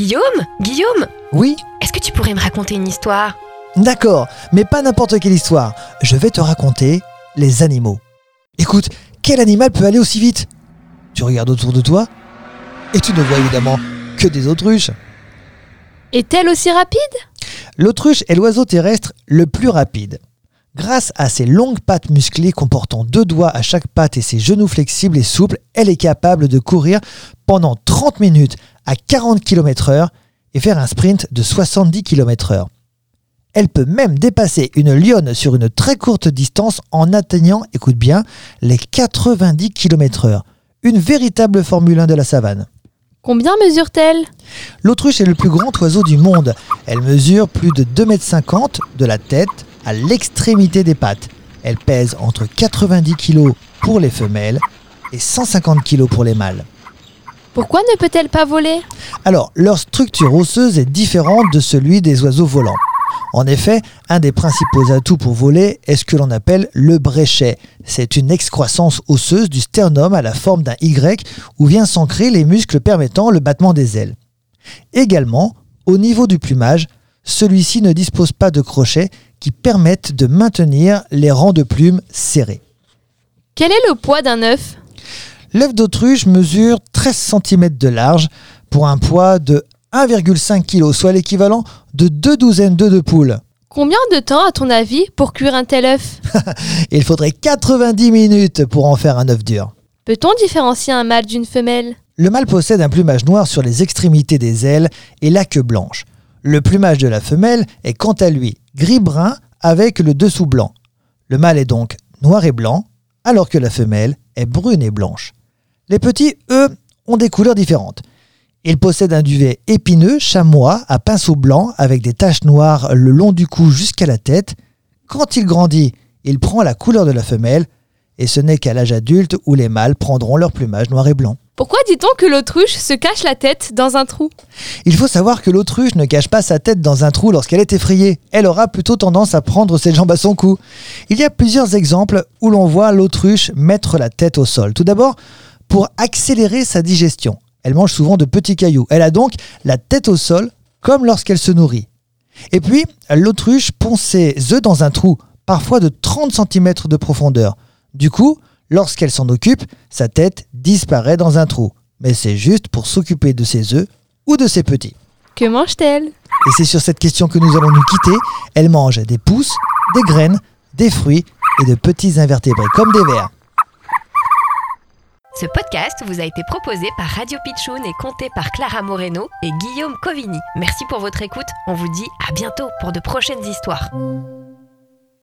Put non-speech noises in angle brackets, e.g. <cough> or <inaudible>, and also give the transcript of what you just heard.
Guillaume Guillaume Oui Est-ce que tu pourrais me raconter une histoire? D'accord, mais pas n'importe quelle histoire. Je vais te raconter les animaux. Écoute, quel animal peut aller aussi vite? Tu regardes autour de toi et tu ne vois évidemment que des autruches. Est-elle aussi rapide? L'autruche est l'oiseau terrestre le plus rapide. Grâce à ses longues pattes musclées comportant deux doigts à chaque patte et ses genoux flexibles et souples, elle est capable de courir pendant 30 minutes à 40 km/h et faire un sprint de 70 km/h. Elle peut même dépasser une lionne sur une très courte distance en atteignant, écoute bien, les 90 km/h. Une véritable Formule 1 de la savane. Combien mesure-t-elle? L'autruche est le plus grand oiseau du monde. Elle mesure plus de 2,50 m de la tête à l'extrémité des pattes. Elle pèse entre 90 kg pour les femelles et 150 kg pour les mâles. Pourquoi ne peut-elle pas voler? Alors, leur structure osseuse est différente de celui des oiseaux volants. En effet, un des principaux atouts pour voler est ce que l'on appelle le bréchet. C'est une excroissance osseuse du sternum à la forme d'un Y où vient s'ancrer les muscles permettant le battement des ailes. Également, au niveau du plumage, celui-ci ne dispose pas de crochets qui permettent de maintenir les rangs de plumes serrés. Quel est le poids d'un œuf? L'œuf d'autruche mesure 13 cm de large pour un poids de 1,5 kg, soit l'équivalent de deux douzaines d'œufs de poule. Combien de temps, à ton avis, pour cuire un tel œuf? <laughs> Il faudrait 90 minutes pour en faire un œuf dur. Peut-on différencier un mâle d'une femelle? Le mâle possède un plumage noir sur les extrémités des ailes et la queue blanche. Le plumage de la femelle est quant à lui gris-brun avec le dessous blanc. Le mâle est donc noir et blanc, alors que la femelle est brune et blanche. Les petits, eux, ont des couleurs différentes. Ils possèdent un duvet épineux, chamois, à pinceau blanc, avec des taches noires le long du cou jusqu'à la tête. Quand il grandit, il prend la couleur de la femelle, et ce n'est qu'à l'âge adulte où les mâles prendront leur plumage noir et blanc. Pourquoi dit-on que l'autruche se cache la tête dans un trou Il faut savoir que l'autruche ne cache pas sa tête dans un trou lorsqu'elle est effrayée. Elle aura plutôt tendance à prendre ses jambes à son cou. Il y a plusieurs exemples où l'on voit l'autruche mettre la tête au sol. Tout d'abord, pour accélérer sa digestion. Elle mange souvent de petits cailloux. Elle a donc la tête au sol, comme lorsqu'elle se nourrit. Et puis, l'autruche pond ses œufs dans un trou, parfois de 30 cm de profondeur. Du coup, lorsqu'elle s'en occupe, sa tête disparaît dans un trou. Mais c'est juste pour s'occuper de ses œufs ou de ses petits. Que mange-t-elle? Et c'est sur cette question que nous allons nous quitter. Elle mange des pousses, des graines, des fruits et de petits invertébrés, comme des vers. Ce podcast vous a été proposé par Radio Pitchoun et compté par Clara Moreno et Guillaume Covini. Merci pour votre écoute. On vous dit à bientôt pour de prochaines histoires.